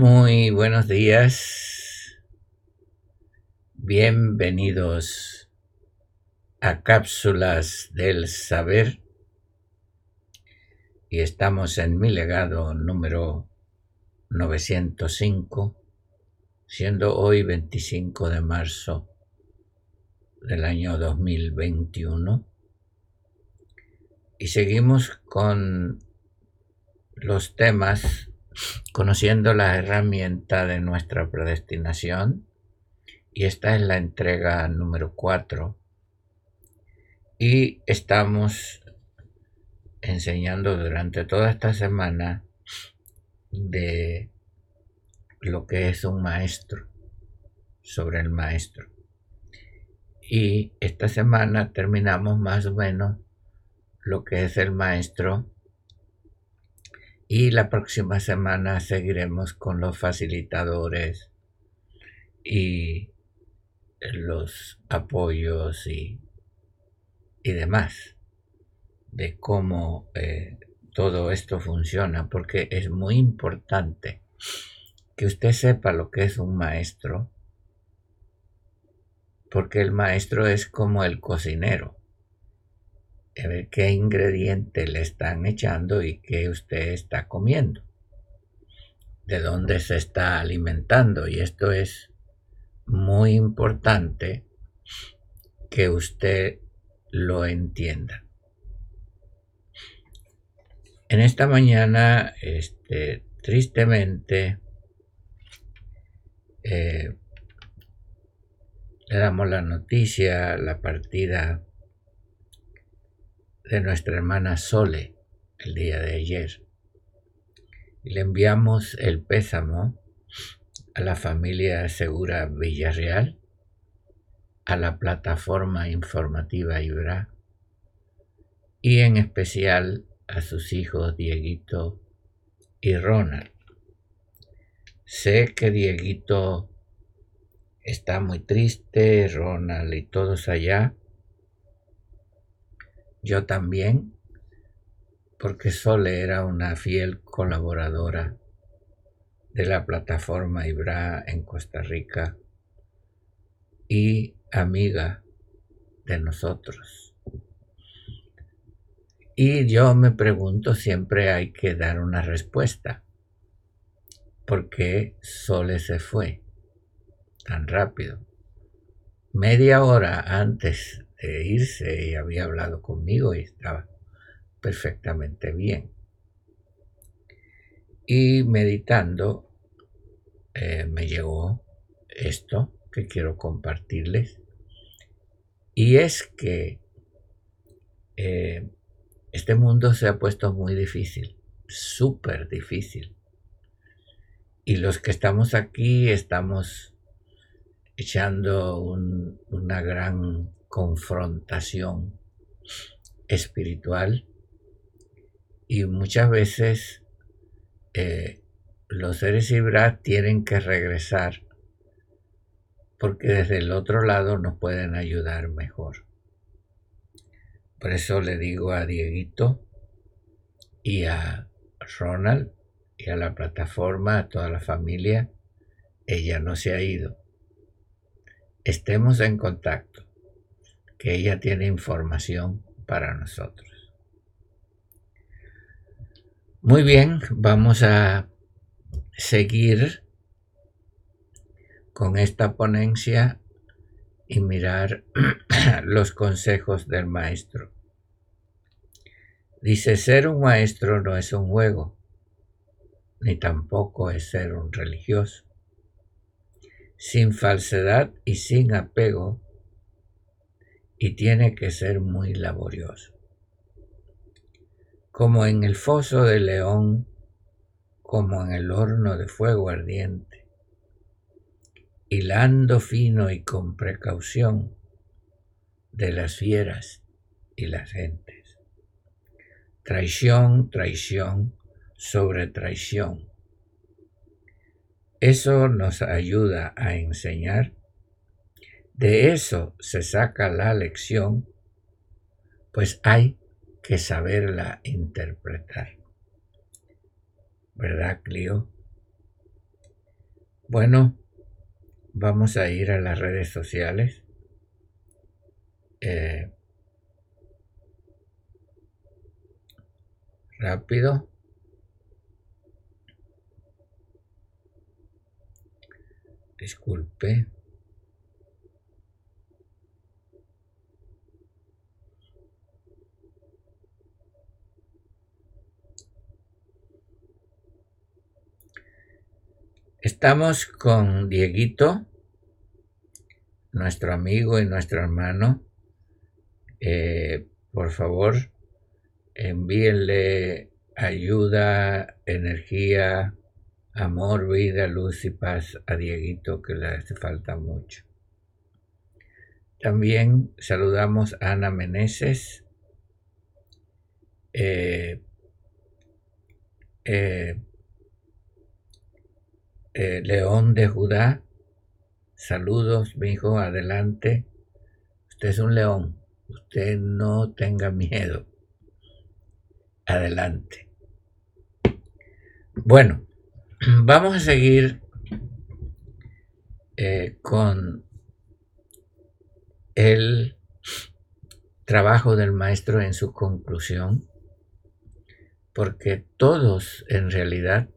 Muy buenos días. Bienvenidos a Cápsulas del Saber. Y estamos en mi legado número 905, siendo hoy 25 de marzo del año 2021. Y seguimos con los temas conociendo la herramienta de nuestra predestinación. Y esta es la entrega número 4. Y estamos enseñando durante toda esta semana de lo que es un maestro, sobre el maestro. Y esta semana terminamos más o menos lo que es el maestro y la próxima semana seguiremos con los facilitadores y los apoyos y, y demás de cómo eh, todo esto funciona, porque es muy importante que usted sepa lo que es un maestro, porque el maestro es como el cocinero a ver qué ingrediente le están echando y qué usted está comiendo, de dónde se está alimentando. Y esto es muy importante que usted lo entienda. En esta mañana, este, tristemente, eh, le damos la noticia, la partida de nuestra hermana Sole el día de ayer. Le enviamos el pésamo a la familia Segura Villarreal, a la plataforma informativa Ibra y en especial a sus hijos Dieguito y Ronald. Sé que Dieguito está muy triste, Ronald y todos allá, yo también, porque Sole era una fiel colaboradora de la plataforma Ibra en Costa Rica y amiga de nosotros. Y yo me pregunto, siempre hay que dar una respuesta. ¿Por qué Sole se fue tan rápido? Media hora antes de irse y había hablado conmigo y estaba perfectamente bien. Y meditando eh, me llegó esto que quiero compartirles. Y es que eh, este mundo se ha puesto muy difícil, súper difícil. Y los que estamos aquí estamos echando una gran confrontación espiritual y muchas veces eh, los seres Ibra tienen que regresar porque desde el otro lado nos pueden ayudar mejor. Por eso le digo a Dieguito y a Ronald y a la plataforma, a toda la familia, ella no se ha ido. Estemos en contacto que ella tiene información para nosotros. Muy bien, vamos a seguir con esta ponencia y mirar los consejos del maestro. Dice, ser un maestro no es un juego, ni tampoco es ser un religioso. Sin falsedad y sin apego, y tiene que ser muy laborioso. Como en el foso de león, como en el horno de fuego ardiente, hilando fino y con precaución de las fieras y las gentes. Traición, traición sobre traición. Eso nos ayuda a enseñar. De eso se saca la lección, pues hay que saberla interpretar. ¿Verdad, Clio? Bueno, vamos a ir a las redes sociales. Eh, rápido. Disculpe. Estamos con Dieguito, nuestro amigo y nuestro hermano. Eh, por favor, envíenle ayuda, energía, amor, vida, luz y paz a Dieguito que le hace falta mucho. También saludamos a Ana Meneses. Eh, eh, eh, León de Judá, saludos, mi hijo, adelante. Usted es un león, usted no tenga miedo. Adelante. Bueno, vamos a seguir eh, con el trabajo del maestro en su conclusión, porque todos en realidad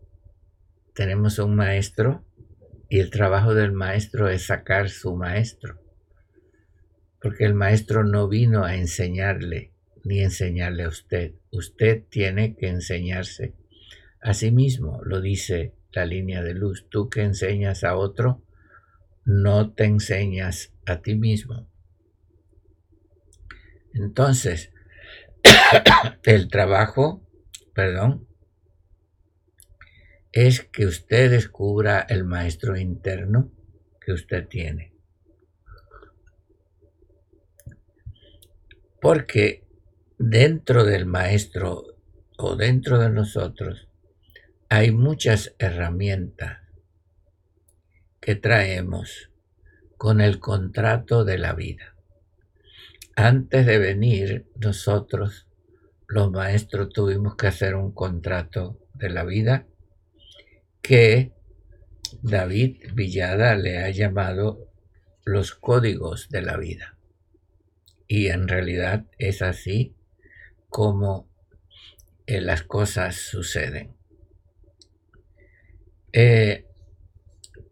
tenemos un maestro y el trabajo del maestro es sacar su maestro. Porque el maestro no vino a enseñarle ni enseñarle a usted. Usted tiene que enseñarse a sí mismo, lo dice la línea de luz. Tú que enseñas a otro, no te enseñas a ti mismo. Entonces, el trabajo, perdón, es que usted descubra el maestro interno que usted tiene. Porque dentro del maestro o dentro de nosotros hay muchas herramientas que traemos con el contrato de la vida. Antes de venir nosotros, los maestros, tuvimos que hacer un contrato de la vida que David Villada le ha llamado los códigos de la vida. Y en realidad es así como eh, las cosas suceden. Eh,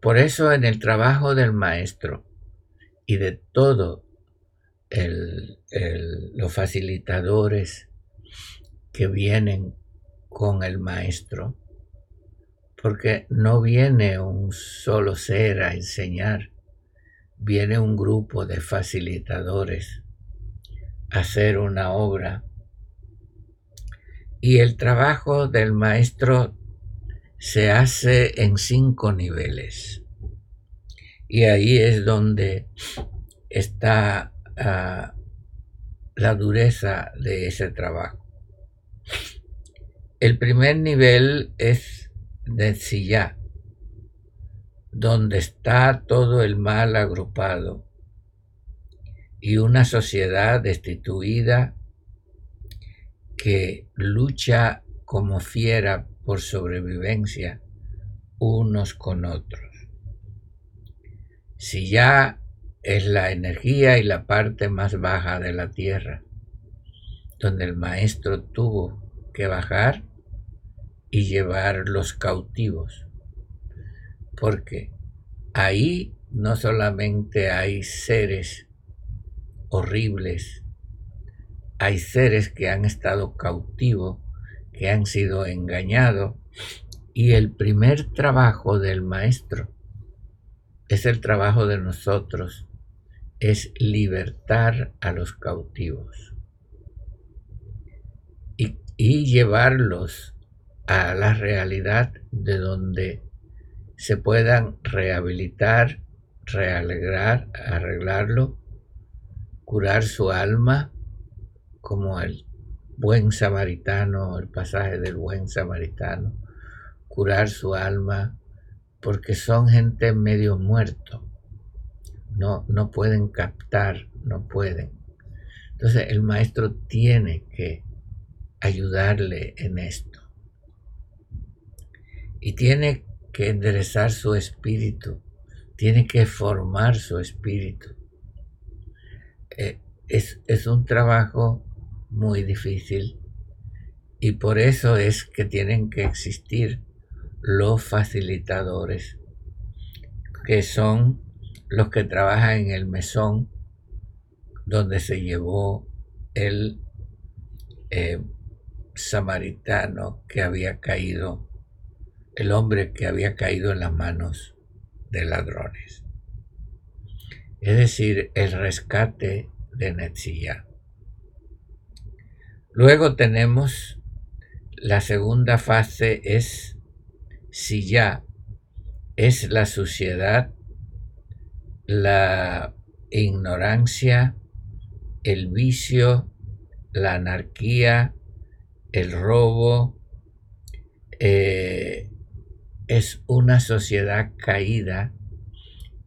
por eso en el trabajo del maestro y de todo los facilitadores que vienen con el maestro, porque no viene un solo ser a enseñar, viene un grupo de facilitadores a hacer una obra. Y el trabajo del maestro se hace en cinco niveles. Y ahí es donde está ah, la dureza de ese trabajo. El primer nivel es de Silla, donde está todo el mal agrupado y una sociedad destituida que lucha como fiera por sobrevivencia unos con otros. Si ya es la energía y la parte más baja de la tierra, donde el maestro tuvo que bajar y llevar los cautivos, porque ahí no solamente hay seres horribles, hay seres que han estado cautivos, que han sido engañados, y el primer trabajo del maestro es el trabajo de nosotros, es libertar a los cautivos y, y llevarlos a la realidad de donde se puedan rehabilitar, realegrar, arreglarlo, curar su alma, como el buen samaritano, el pasaje del buen samaritano, curar su alma, porque son gente medio muerto, no, no pueden captar, no pueden. Entonces el maestro tiene que ayudarle en esto. Y tiene que enderezar su espíritu, tiene que formar su espíritu. Eh, es, es un trabajo muy difícil y por eso es que tienen que existir los facilitadores, que son los que trabajan en el mesón donde se llevó el eh, samaritano que había caído el hombre que había caído en las manos de ladrones. Es decir, el rescate de Netzilla. Luego tenemos la segunda fase es si ya es la suciedad, la ignorancia, el vicio, la anarquía, el robo, eh, es una sociedad caída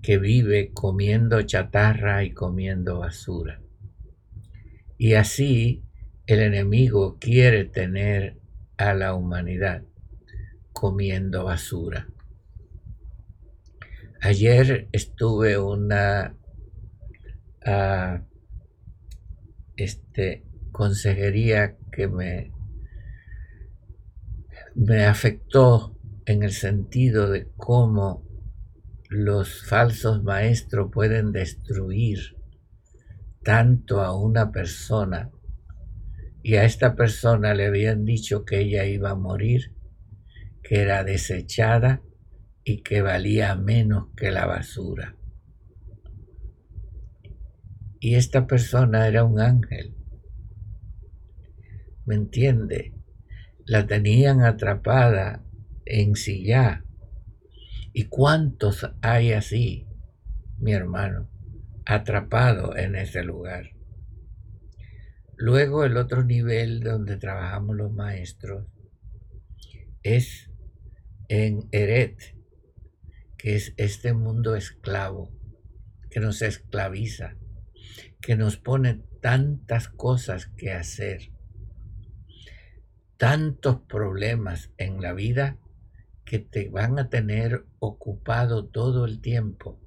que vive comiendo chatarra y comiendo basura. Y así el enemigo quiere tener a la humanidad comiendo basura. Ayer estuve una uh, este, consejería que me, me afectó en el sentido de cómo los falsos maestros pueden destruir tanto a una persona y a esta persona le habían dicho que ella iba a morir, que era desechada y que valía menos que la basura. Y esta persona era un ángel. ¿Me entiende? La tenían atrapada en ya ¿Y cuántos hay así, mi hermano, atrapado en ese lugar? Luego el otro nivel donde trabajamos los maestros es en Eret, que es este mundo esclavo, que nos esclaviza, que nos pone tantas cosas que hacer, tantos problemas en la vida que te van a tener ocupado todo el tiempo,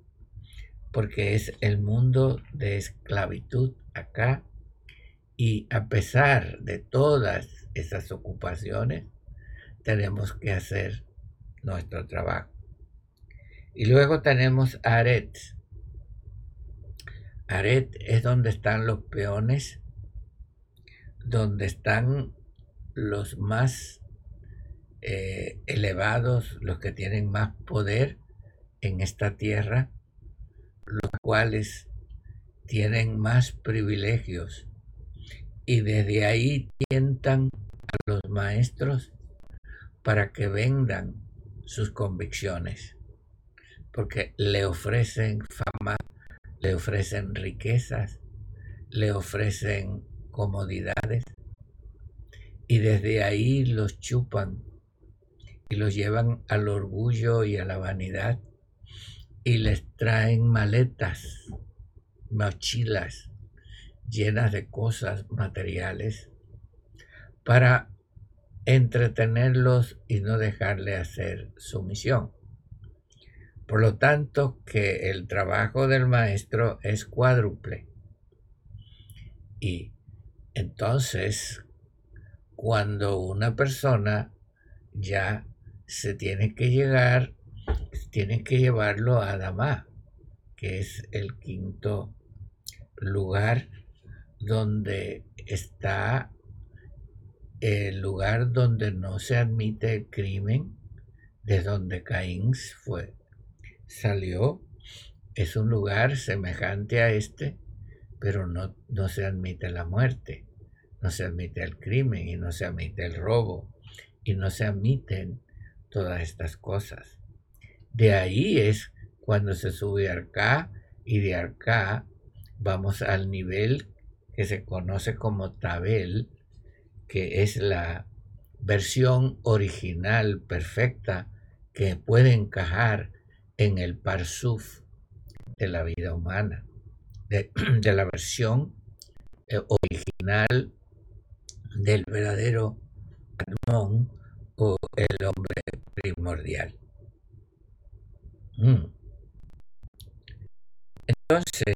porque es el mundo de esclavitud acá y a pesar de todas esas ocupaciones, tenemos que hacer nuestro trabajo. Y luego tenemos Aret. Aret es donde están los peones, donde están los más eh, elevados, los que tienen más poder en esta tierra, los cuales tienen más privilegios. Y desde ahí tientan a los maestros para que vendan sus convicciones, porque le ofrecen fama, le ofrecen riquezas, le ofrecen comodidades y desde ahí los chupan y los llevan al orgullo y a la vanidad y les traen maletas, mochilas llenas de cosas materiales para entretenerlos y no dejarle hacer su misión. Por lo tanto, que el trabajo del maestro es cuádruple. Y entonces, cuando una persona ya se tiene que llegar, tienen que llevarlo a Adamá, que es el quinto lugar donde está el lugar donde no se admite el crimen, de donde Caín fue, salió, es un lugar semejante a este, pero no, no se admite la muerte, no se admite el crimen y no se admite el robo y no se admiten todas estas cosas. De ahí es cuando se sube acá y de acá vamos al nivel que se conoce como tabel, que es la versión original perfecta que puede encajar en el parsuf de la vida humana, de, la versión eh, original del verdadero Admon o el hombre primordial. Mm. Entonces,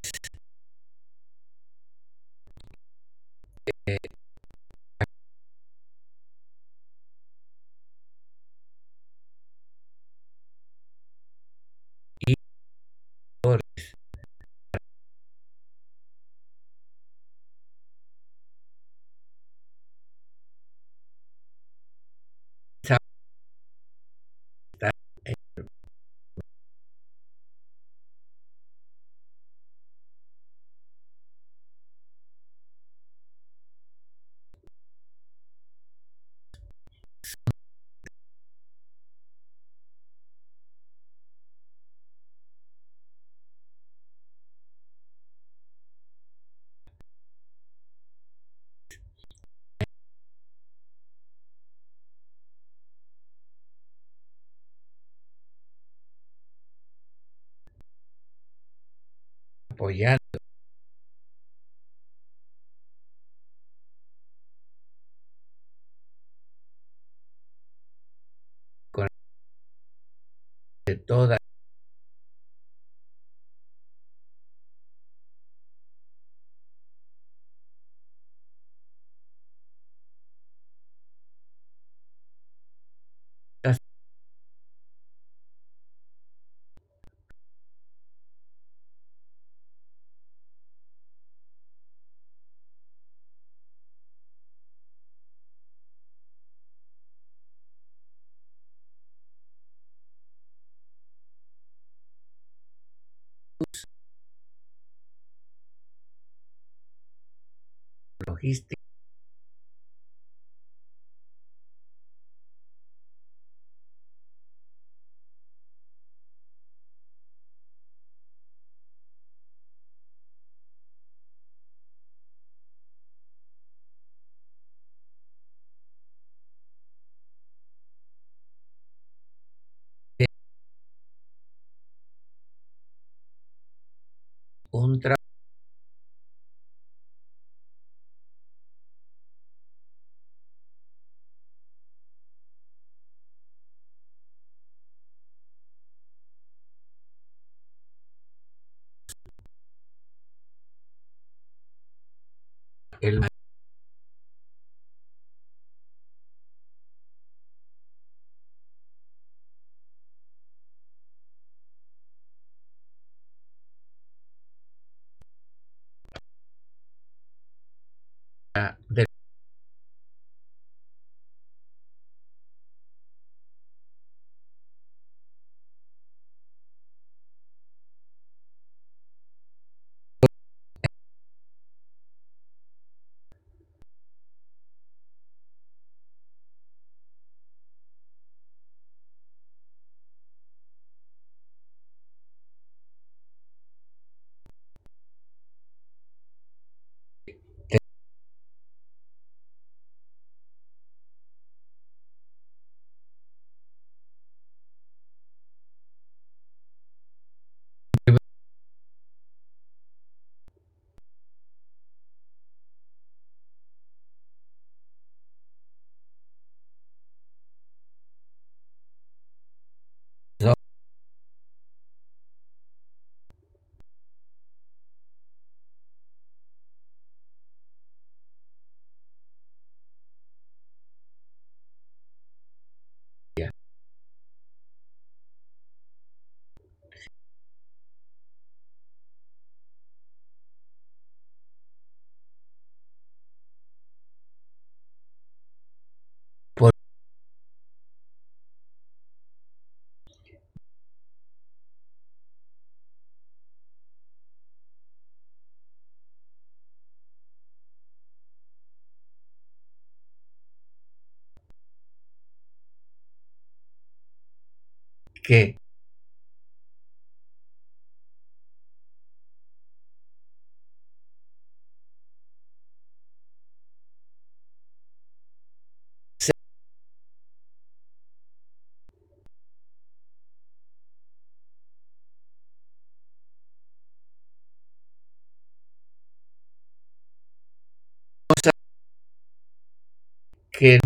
Oriente. Logística que que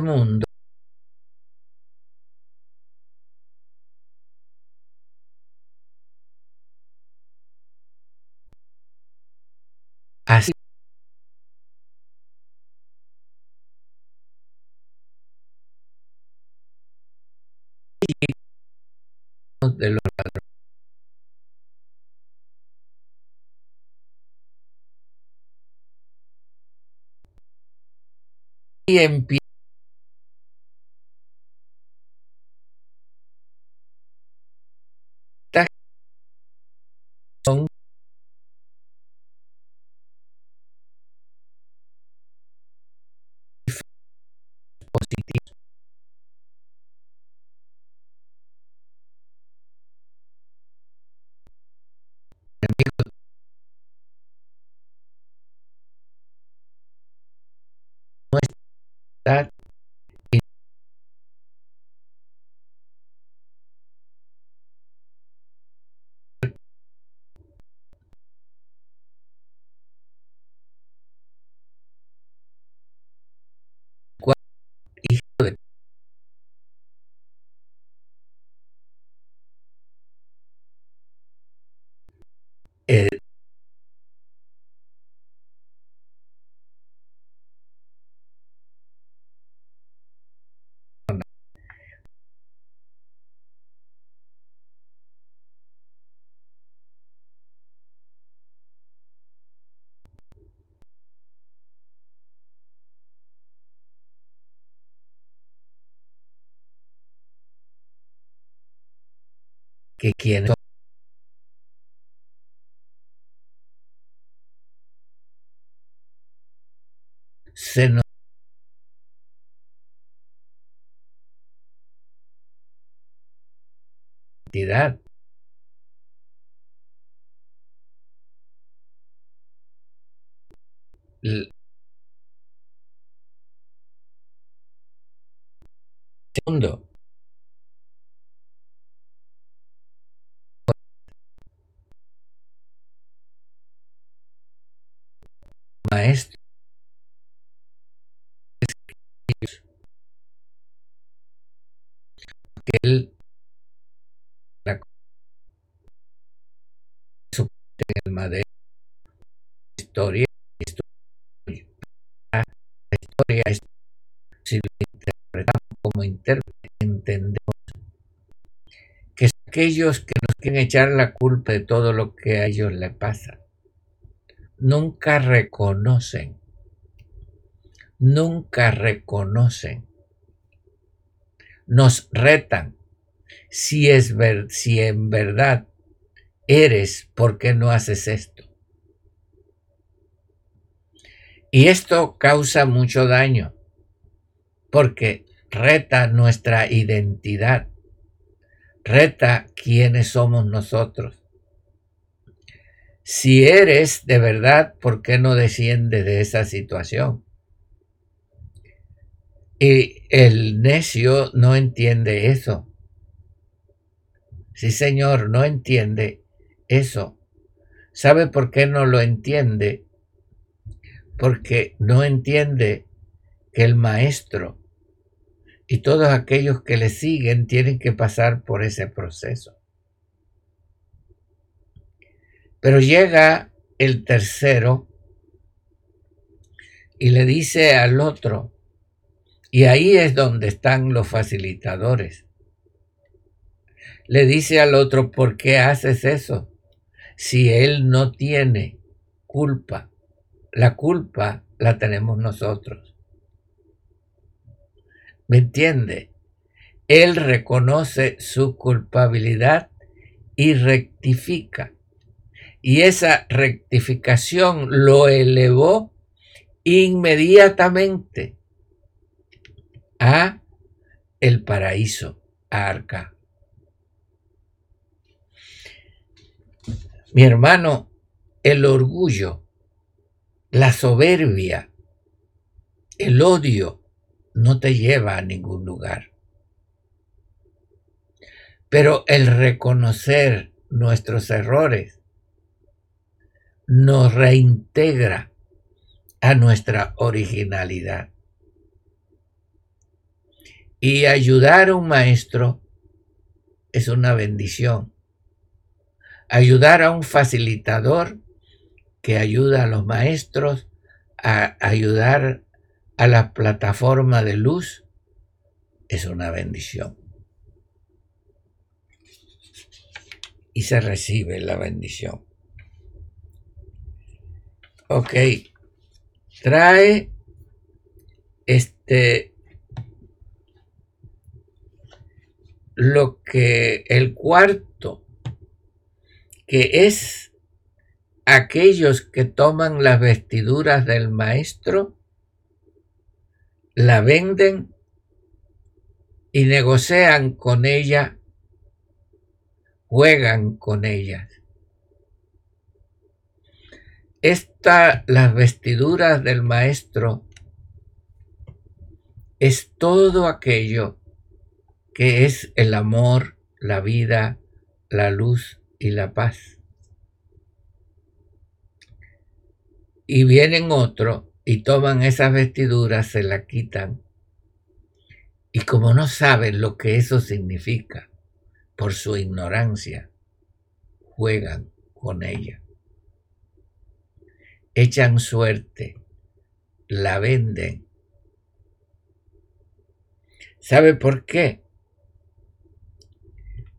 mundo. Así. De los y empieza está que quienes se nos identidad L- segundo maestro. Que él la en el madero historia historia la historia si lo interpretamos como intérprete entendemos que aquellos que nos quieren echar la culpa de todo lo que a ellos les pasa nunca reconocen nunca reconocen nos retan si es ver, si en verdad eres, ¿por qué no haces esto? Y esto causa mucho daño, porque reta nuestra identidad, reta quiénes somos nosotros. Si eres de verdad, ¿por qué no desciendes de esa situación? Y el necio no entiende eso. Sí, señor, no entiende eso. ¿Sabe por qué no lo entiende? Porque no entiende que el maestro y todos aquellos que le siguen tienen que pasar por ese proceso. Pero llega el tercero y le dice al otro, y ahí es donde están los facilitadores. Le dice al otro, ¿por qué haces eso? Si él no tiene culpa. La culpa la tenemos nosotros. ¿Me entiende? Él reconoce su culpabilidad y rectifica. Y esa rectificación lo elevó inmediatamente a el paraíso, a Arca. Mi hermano, el orgullo, la soberbia, el odio no te lleva a ningún lugar. Pero el reconocer nuestros errores nos reintegra a nuestra originalidad. Y ayudar a un maestro es una bendición. Ayudar a un facilitador que ayuda a los maestros a ayudar a la plataforma de luz es una bendición. Y se recibe la bendición. Ok. Trae este lo que el cuarto, que es aquellos que toman las vestiduras del maestro, la venden y negocian con ella, juegan con ellas. Las vestiduras del maestro, es todo aquello que es el amor, la vida, la luz y la paz. Y vienen otro y toman esas vestiduras, se la quitan. Y como no saben lo que eso significa, por su ignorancia, juegan con ella. Echan suerte, la venden. ¿Sabe por qué?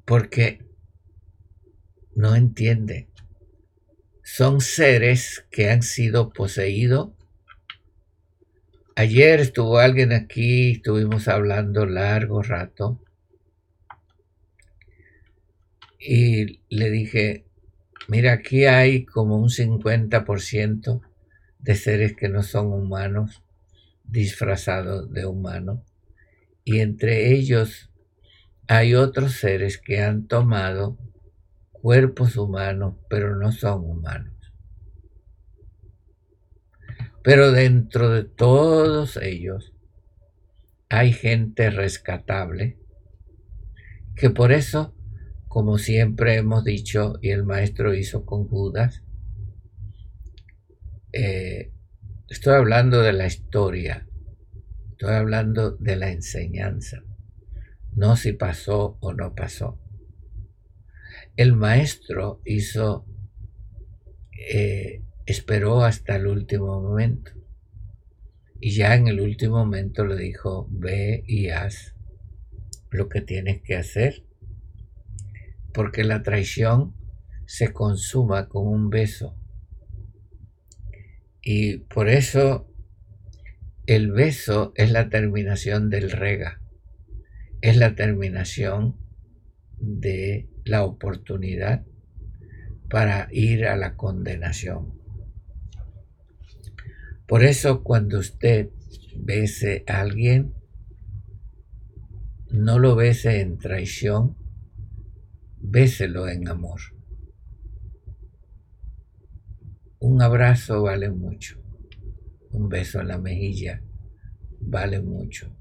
porque no entiende. Son seres que han sido poseídos. Ayer estuvo alguien aquí, estuvimos hablando largo rato. Y le dije, mira, aquí hay como un 50% de seres que no son humanos, disfrazados de humanos. Y entre ellos hay otros seres que han tomado cuerpos humanos, pero no son humanos. Pero dentro de todos ellos hay gente rescatable, que por eso, como siempre hemos dicho y el maestro hizo con Judas, eh, estoy hablando de la historia, estoy hablando de la enseñanza no si pasó o no pasó. El maestro hizo, eh, esperó hasta el último momento. Y ya en el último momento le dijo, ve y haz lo que tienes que hacer. Porque la traición se consuma con un beso. Y por eso el beso es la terminación del rega es la terminación de la oportunidad para ir a la condenación. Por eso cuando usted bese a alguien, no lo bese en traición, béselo en amor. Un abrazo vale mucho, un beso en la mejilla vale mucho.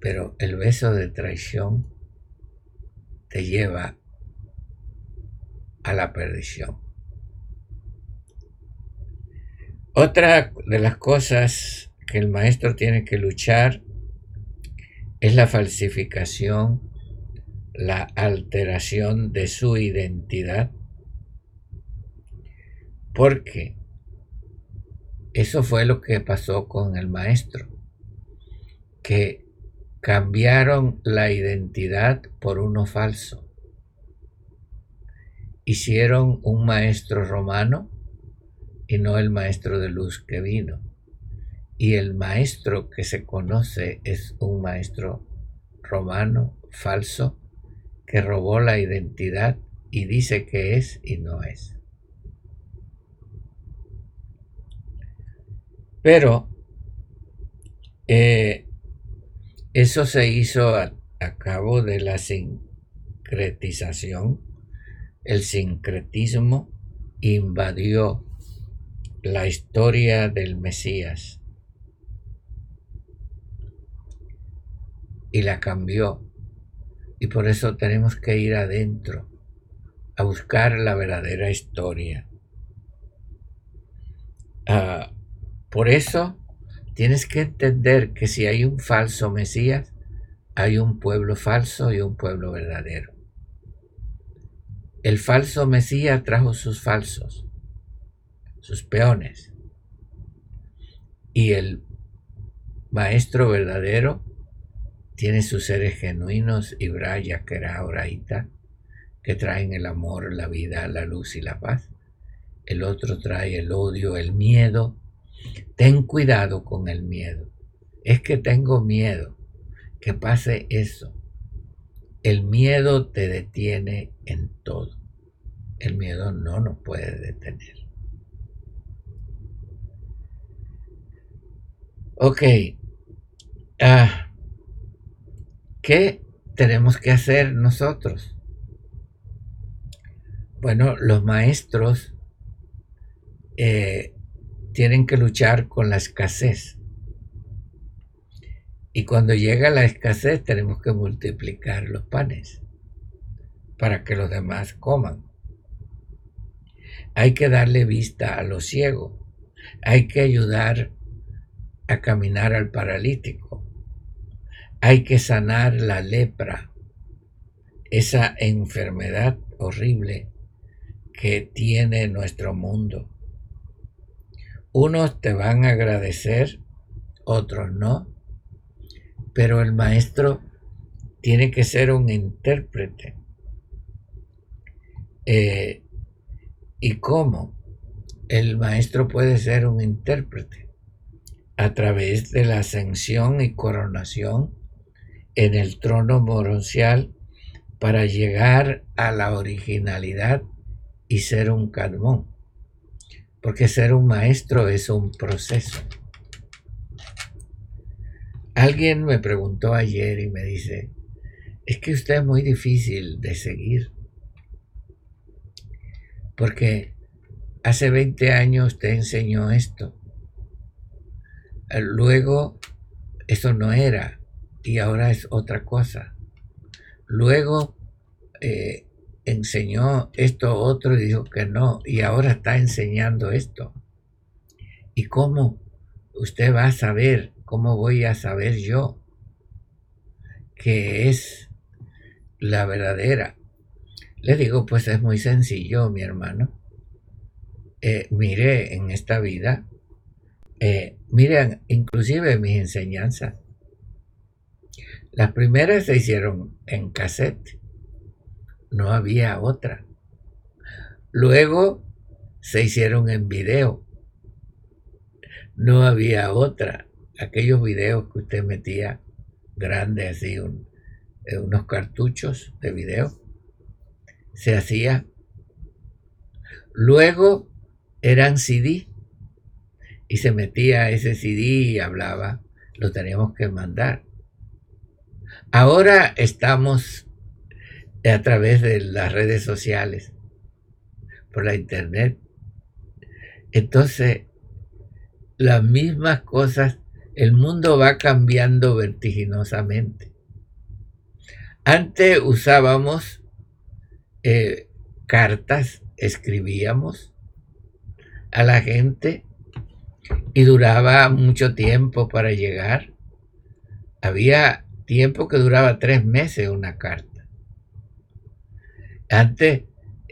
Pero el beso de traición te lleva a la perdición. Otra de las cosas que el maestro tiene que luchar es la falsificación, la alteración de su identidad, porque eso fue lo que pasó con el maestro, que cambiaron la identidad por uno falso. Hicieron un maestro romano y no el maestro de luz que vino. Y el maestro que se conoce es un maestro romano falso que robó la identidad y dice que es y no es. Pero eh, eso se hizo a, a cabo de la sincretización. El sincretismo invadió la historia del Mesías y la cambió. Y por eso tenemos que ir adentro a buscar la verdadera historia. Ah, por eso tienes que entender que si hay un falso Mesías, hay un pueblo falso y un pueblo verdadero. El falso Mesías trajo sus falsos, sus peones. Y el maestro verdadero tiene sus seres genuinos, Ibraya, Kera, Oraita, que traen el amor, la vida, la luz y la paz. El otro trae el odio, el miedo. Ten cuidado con el miedo. Es que tengo miedo que pase eso. El miedo te detiene en todo. El miedo no nos puede detener. Ok. Ah, ¿Qué tenemos que hacer nosotros? Bueno, los maestros eh, tienen que luchar con la escasez. Y cuando llega la escasez tenemos que multiplicar los panes para que los demás coman. Hay que darle vista a los ciegos. Hay que ayudar a caminar al paralítico. Hay que sanar la lepra, esa enfermedad horrible que tiene nuestro mundo. Unos te van a agradecer, otros no, pero el maestro tiene que ser un intérprete. Eh, ¿Y cómo? El maestro puede ser un intérprete a través de la ascensión y coronación en el trono moroncial para llegar a la originalidad y ser un calmón. Porque ser un maestro es un proceso. Alguien me preguntó ayer y me dice, es que usted es muy difícil de seguir. Porque hace 20 años usted enseñó esto. Luego, eso no era y ahora es otra cosa. Luego, eh, enseñó esto otro y dijo que no, y ahora está enseñando esto. ¿Y cómo usted va a saber, cómo voy a saber yo que es la verdadera? Le digo, pues es muy sencillo, mi hermano. Eh, mire en esta vida, eh, miren inclusive mis enseñanzas. Las primeras se hicieron en cassette no había otra. Luego se hicieron en video. No había otra. Aquellos videos que usted metía grandes, así, eh, unos cartuchos de video, se hacía. Luego eran CD y se metía ese CD y hablaba. Lo teníamos que mandar. Ahora estamos a través de las redes sociales, por la internet. Entonces, las mismas cosas, el mundo va cambiando vertiginosamente. Antes usábamos eh, cartas, escribíamos a la gente y duraba mucho tiempo para llegar. Había tiempo que duraba tres meses una carta. Antes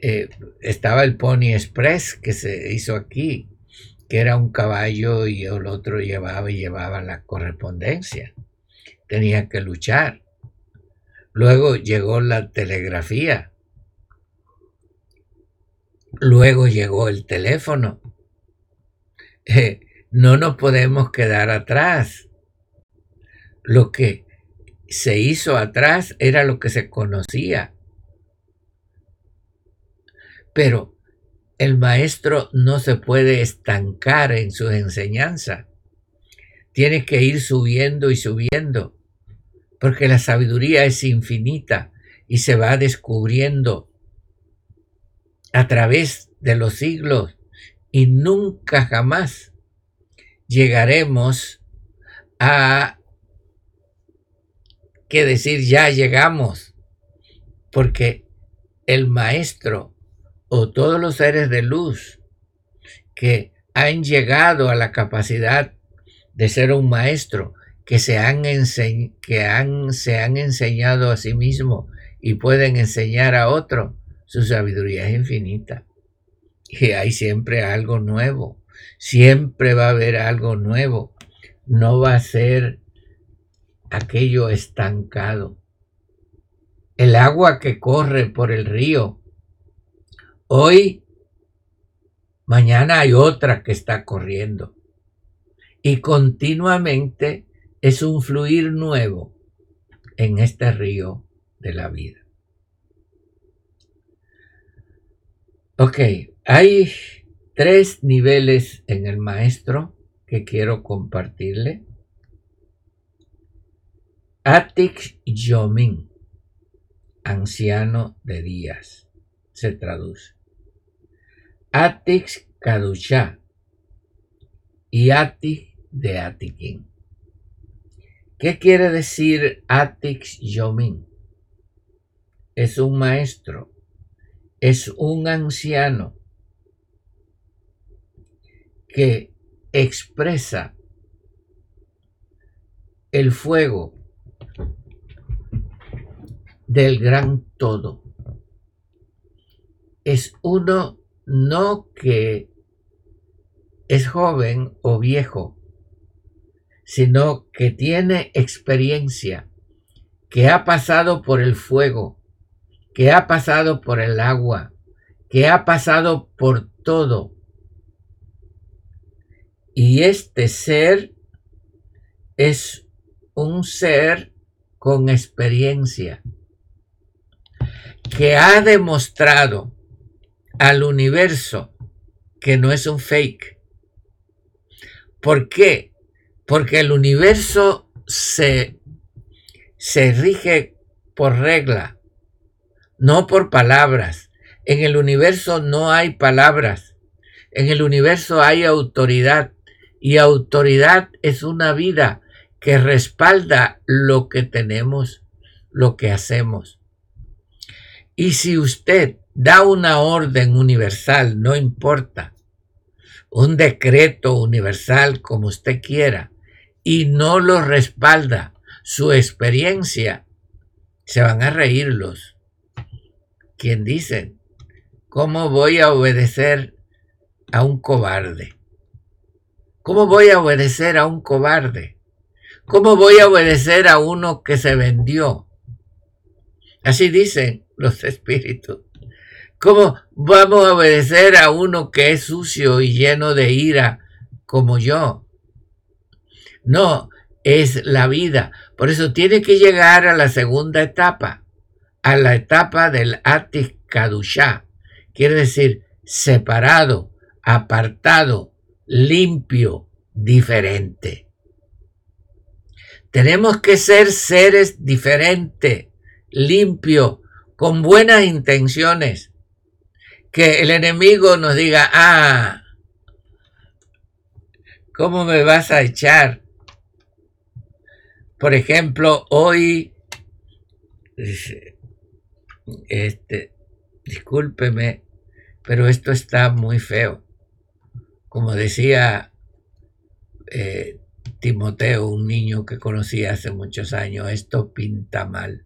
eh, estaba el Pony Express que se hizo aquí, que era un caballo y el otro llevaba y llevaba la correspondencia. Tenía que luchar. Luego llegó la telegrafía. Luego llegó el teléfono. Eh, no nos podemos quedar atrás. Lo que se hizo atrás era lo que se conocía Pero el maestro no se puede estancar en su enseñanza. Tiene que ir subiendo y subiendo, porque la sabiduría es infinita y se va descubriendo a través de los siglos y nunca jamás llegaremos a que decir ya llegamos, porque el maestro o todos los seres de luz que han llegado a la capacidad de ser un maestro, que se han, que han, se han enseñado a sí mismo y pueden enseñar a otro, su sabiduría es infinita. Y hay siempre algo nuevo, siempre va a haber algo nuevo, no va a ser aquello estancado. El agua que corre por el río, hoy, mañana hay otra que está corriendo. Y continuamente es un fluir nuevo en este río de la vida. Ok, hay tres niveles en el maestro que quiero compartirle. Atik Yomin, anciano de días, se traduce. Atix Kadusha y Atik de Atikin. ¿Qué quiere decir Atix Yomin? Es un maestro, es un anciano que expresa el fuego del gran todo. Es uno no que es joven o viejo, sino que tiene experiencia, que ha pasado por el fuego, que ha pasado por el agua, que ha pasado por todo. Y este ser es un ser con experiencia que ha demostrado al universo que no es un fake. ¿Por qué? Porque el universo se, se rige por regla, no por palabras. En el universo no hay palabras. En el universo hay autoridad. Y autoridad es una vida que respalda lo que tenemos, lo que hacemos. Y si usted da una orden universal, no importa, un decreto universal como usted quiera, y no lo respalda su experiencia, se van a reír los. Quien dice, ¿cómo voy a obedecer a un cobarde? ¿Cómo voy a obedecer a un cobarde? ¿Cómo voy a obedecer a uno que se vendió? Así dicen, los espíritus. ¿Cómo vamos a obedecer a uno que es sucio y lleno de ira como yo? No, es la vida. Por eso tiene que llegar a la segunda etapa, a la etapa del Atik Kadushá. Quiere decir separado, apartado, limpio, diferente. Tenemos que ser seres diferentes, limpio, con buenas intenciones, que el enemigo nos diga, ah, ¿cómo me vas a echar? Por ejemplo, hoy, este, discúlpeme, pero esto está muy feo. Como decía eh, Timoteo, un niño que conocí hace muchos años, esto pinta mal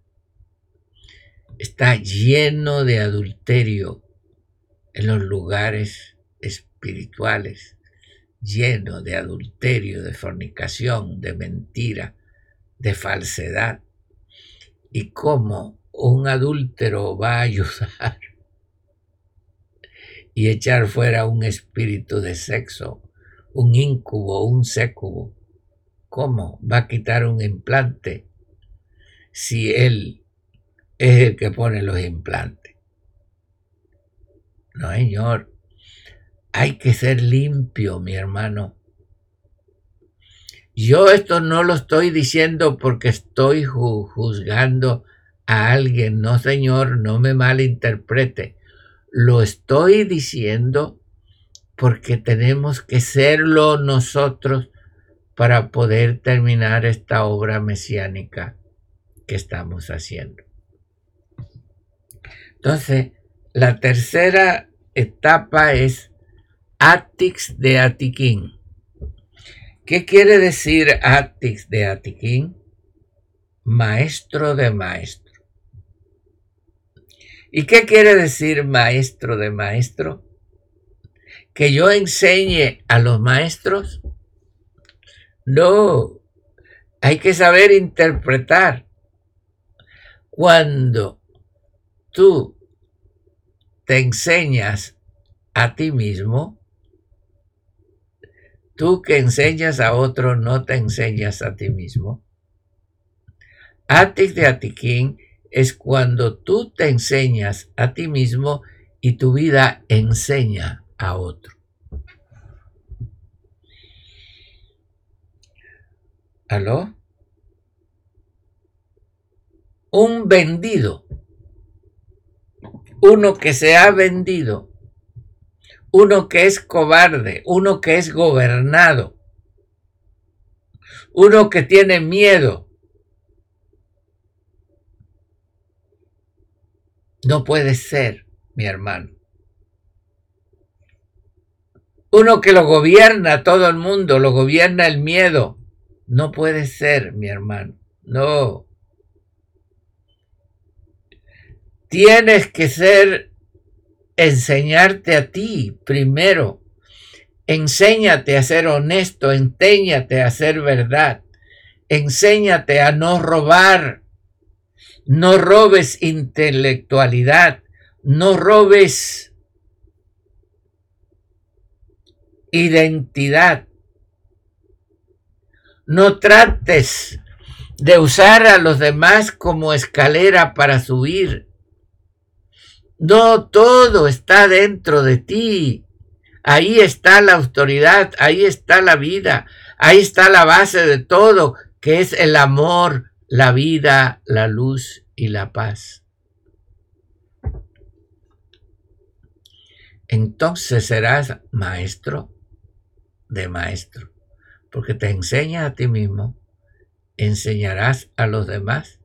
está lleno de adulterio en los lugares espirituales, lleno de adulterio, de fornicación, de mentira, de falsedad. ¿Y cómo un adúltero va a ayudar y echar fuera un espíritu de sexo, un incubo, un sécubo? ¿Cómo va a quitar un implante si él es el que pone los implantes. No, señor. Hay que ser limpio, mi hermano. Yo esto no lo estoy diciendo porque estoy juzgando a alguien. No, señor, no me malinterprete. Lo estoy diciendo porque tenemos que serlo nosotros para poder terminar esta obra mesiánica que estamos haciendo. Entonces, la tercera etapa es Atix de Atiquín. ¿Qué quiere decir Atix de Atiquín? Maestro de maestro. ¿Y qué quiere decir maestro de maestro? Que yo enseñe a los maestros. No, hay que saber interpretar. Cuando tú te enseñas a ti mismo, tú que enseñas a otro no te enseñas a ti mismo. Atik de Atiquín es cuando tú te enseñas a ti mismo y tu vida enseña a otro. ¿Aló? Un vendido, uno que se ha vendido, uno que es cobarde, uno que es gobernado, uno que tiene miedo, No puede ser, mi hermano. Uno que lo gobierna todo el mundo, lo gobierna el miedo. No puede ser, mi hermano. No. Tienes que ser, enseñarte a ti primero. Enséñate a ser honesto, enséñate a ser verdad. Enséñate a no robar, no robes intelectualidad, no robes identidad. No trates de usar a los demás como escalera para subir. No todo está dentro de ti. Ahí está la autoridad, ahí está la vida, ahí está la base de todo, que es el amor, la vida, la luz y la paz. Entonces serás maestro de maestro, porque te enseñas a ti mismo, enseñarás a los demás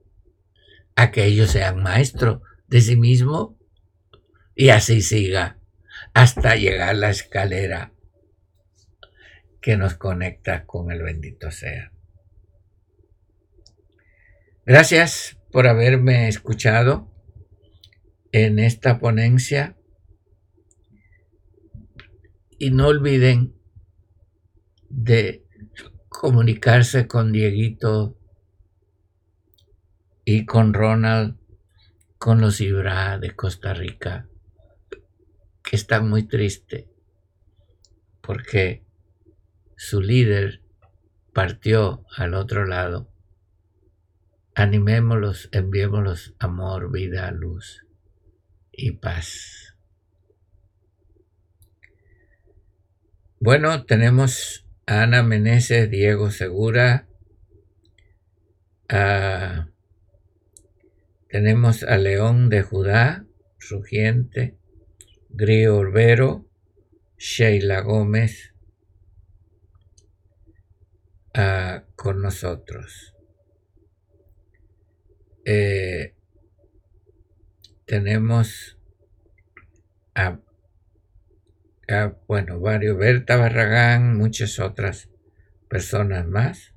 a que ellos sean maestros de sí mismo y así siga hasta llegar a la escalera que nos conecta con el bendito sea. Gracias por haberme escuchado en esta ponencia y no olviden de comunicarse con Dieguito y con Ronald, con los Ibra de Costa Rica, que están muy tristes porque su líder partió al otro lado. Animémoslos, enviémoslos amor, vida, luz y paz. Bueno, tenemos a Ana Meneses, Diego Segura, tenemos a León de Judá, Rugiente, Grio Orbero, Sheila Gómez con nosotros. Eh, tenemos a, bueno, varios, Berta Barragán, muchas otras personas más.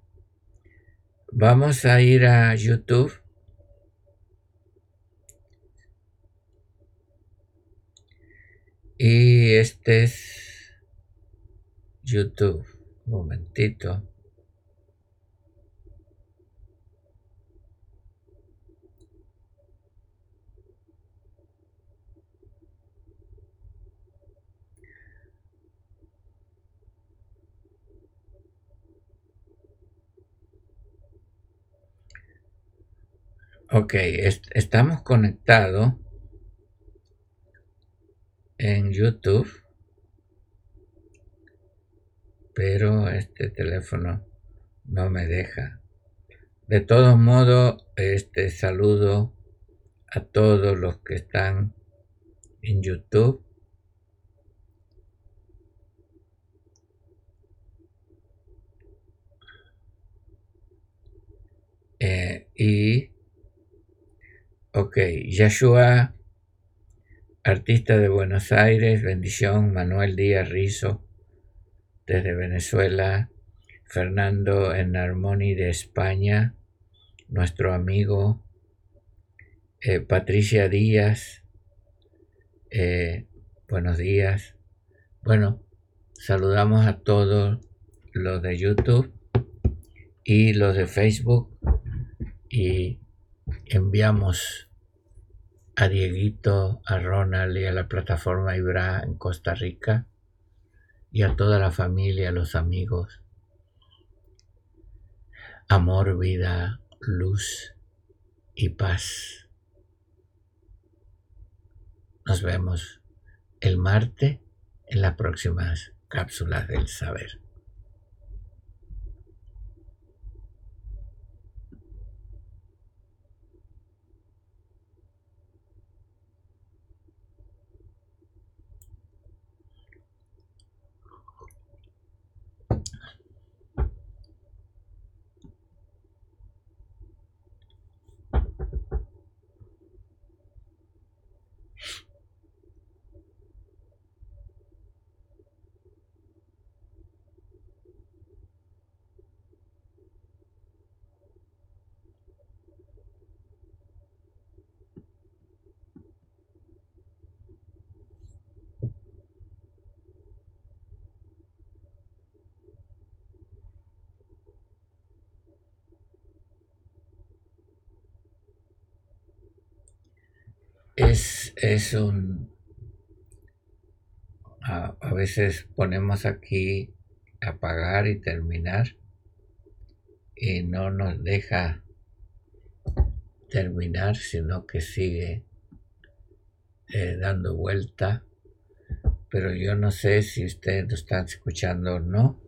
Vamos a ir a YouTube. Y este es YouTube. Momentito. Ok, estamos conectados. En YouTube, pero este teléfono no me deja. De todos modos, este saludo a todos los que están en YouTube. Eh, y, ok, Yashua, artista de Buenos Aires, bendición, Manuel Díaz Rizo, desde Venezuela, Fernando en Armoni de España, nuestro amigo eh, Patricia Díaz, eh, buenos días. Bueno, saludamos a todos los de YouTube y los de Facebook y enviamos a Dieguito, a Ronald y a la plataforma Ibra en Costa Rica y a toda la familia, a los amigos amor, vida, luz y paz. Nos vemos el martes en las próximas cápsulas del saber. Es, es un... A, a, veces ponemos aquí apagar y terminar y no nos deja terminar, sino que sigue eh, dando vuelta. Pero yo no sé si ustedes lo están escuchando o no.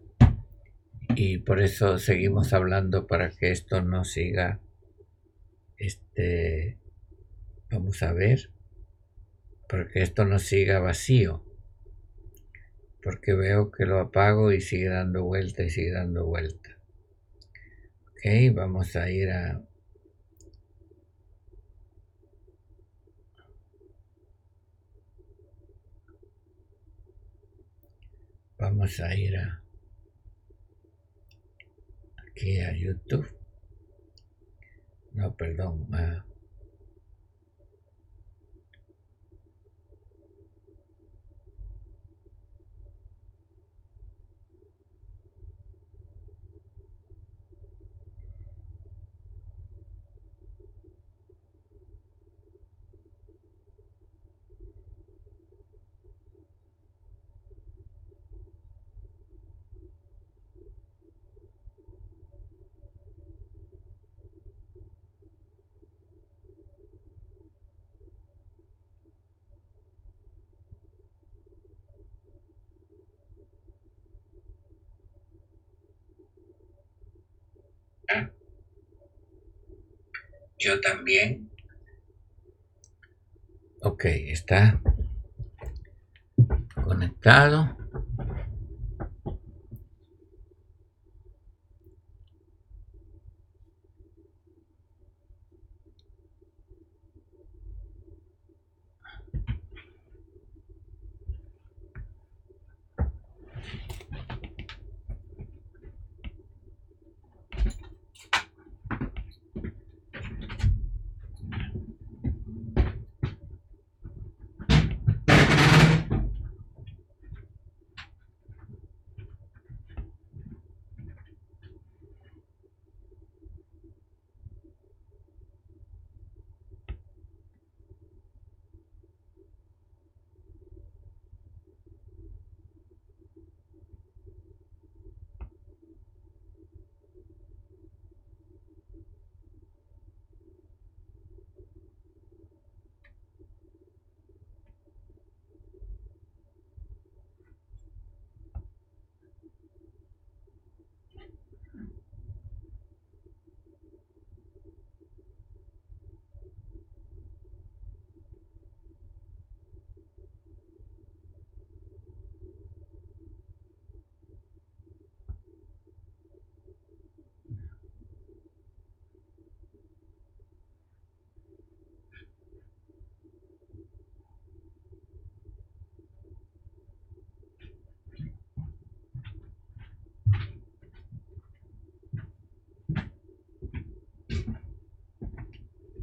Y por eso seguimos hablando para que esto no siga este Vamos a ver, porque esto no siga vacío, porque veo que lo apago y sigue dando vuelta y sigue dando vuelta. Ok, vamos a ir a... Vamos a ir a... Aquí a YouTube. No, perdón, a... Yo también. Ok, está conectado.